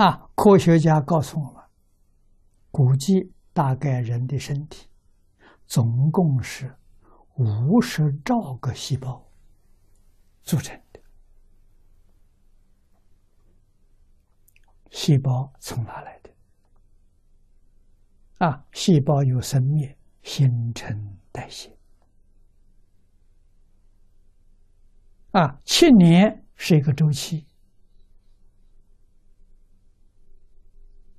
啊，科学家告诉我们，估计大概人的身体总共是五十兆个细胞组成的。细胞从哪来的？啊，细胞有生灭、新陈代谢。啊，七年是一个周期。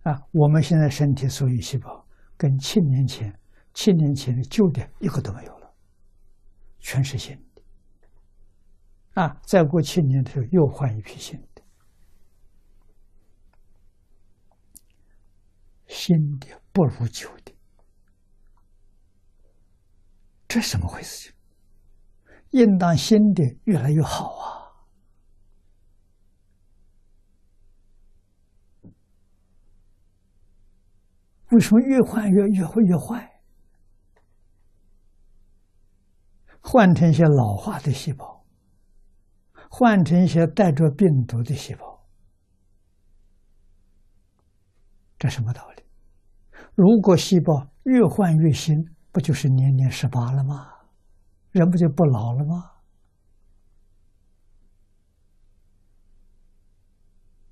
啊，我们现在身体所有细胞跟七年前、七年前的旧的一个都没有了，全是新的。啊，再过七年的时候又换一批新的，新的不如旧的，这什么回事？情？应当新的越来越好啊！为什么越换越越会越坏？换成一些老化的细胞，换成一些带着病毒的细胞，这什么道理？如果细胞越换越新，不就是年年十八了吗？人不就不老了吗？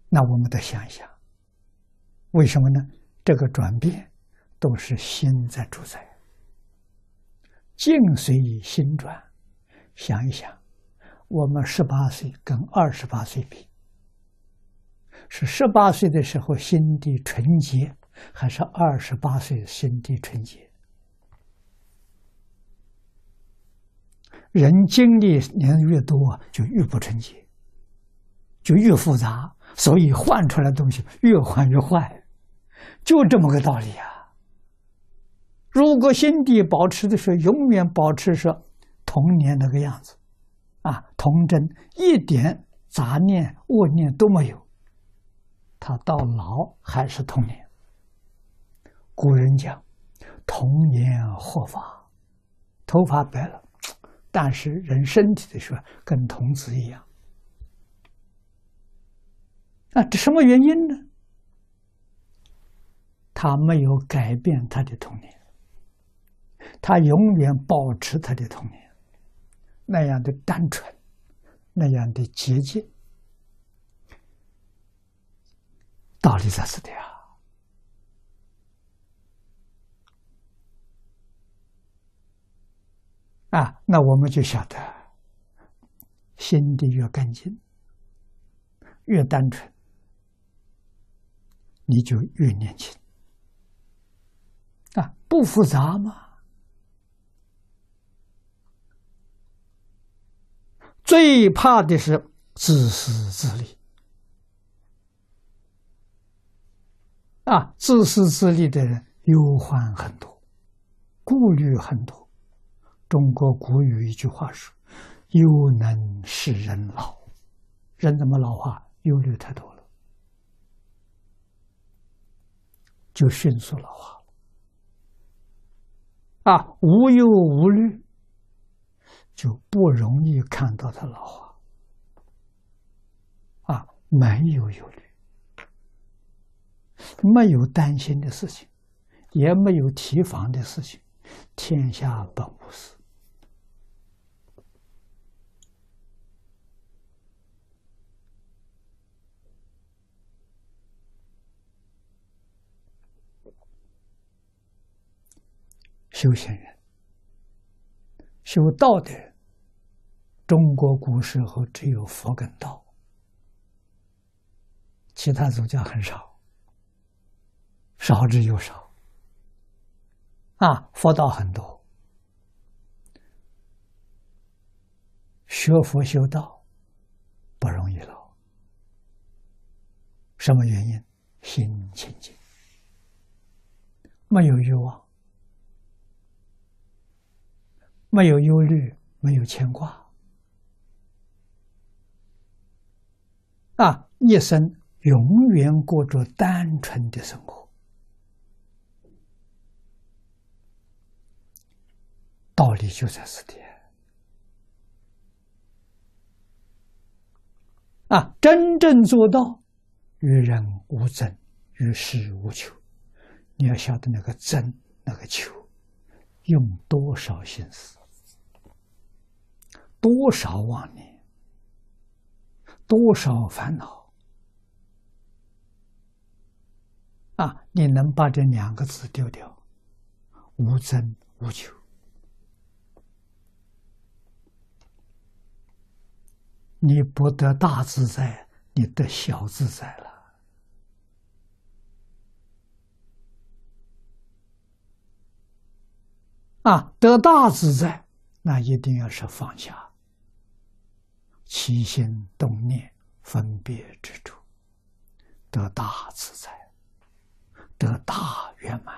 那我们得想一想，为什么呢？这个转变都是心在主宰，境随于心转。想一想，我们十八岁跟二十八岁比，是十八岁的时候心地纯洁，还是二十八岁心地纯洁？人经历年越多，就越不纯洁，就越复杂，所以换出来的东西越换越坏，就这么个道理啊！如果心地保持的是永远保持是童年那个样子，啊，童真，一点杂念、恶念都没有，他到老还是童年。古人讲：“童年获发，头发白了。”但是人身体的时候跟童子一样，啊，这什么原因呢？他没有改变他的童年，他永远保持他的童年，那样的单纯，那样的洁净，道理在此的呀。啊，那我们就晓得，心地越干净，越单纯，你就越年轻。不复杂嘛。最怕的是自私自利。啊，自私自利的人忧患很多，顾虑很多。中国古语一句话说：“忧能使人老，人怎么老化？忧虑太多了，就迅速老化。啊，无忧无虑，就不容易看到他老化。啊，没有忧虑，没有担心的事情，也没有提防的事情，天下本无事。”修行人、修道的人，中国古时候只有佛跟道，其他宗教很少，少之又少。啊，佛道很多，学佛修道不容易了。什么原因？心清净，没有欲望。没有忧虑，没有牵挂，啊，一生永远过着单纯的生活。道理就在此地。啊，真正做到与人无争，与世无求。你要晓得那个争，那个求，用多少心思，多少妄念，多少烦恼啊！你能把这两个字丢掉，无争无求，你不得大自在。你得小自在了啊！得大自在，那一定要是放下起心动念、分别之处，得大自在，得大圆满。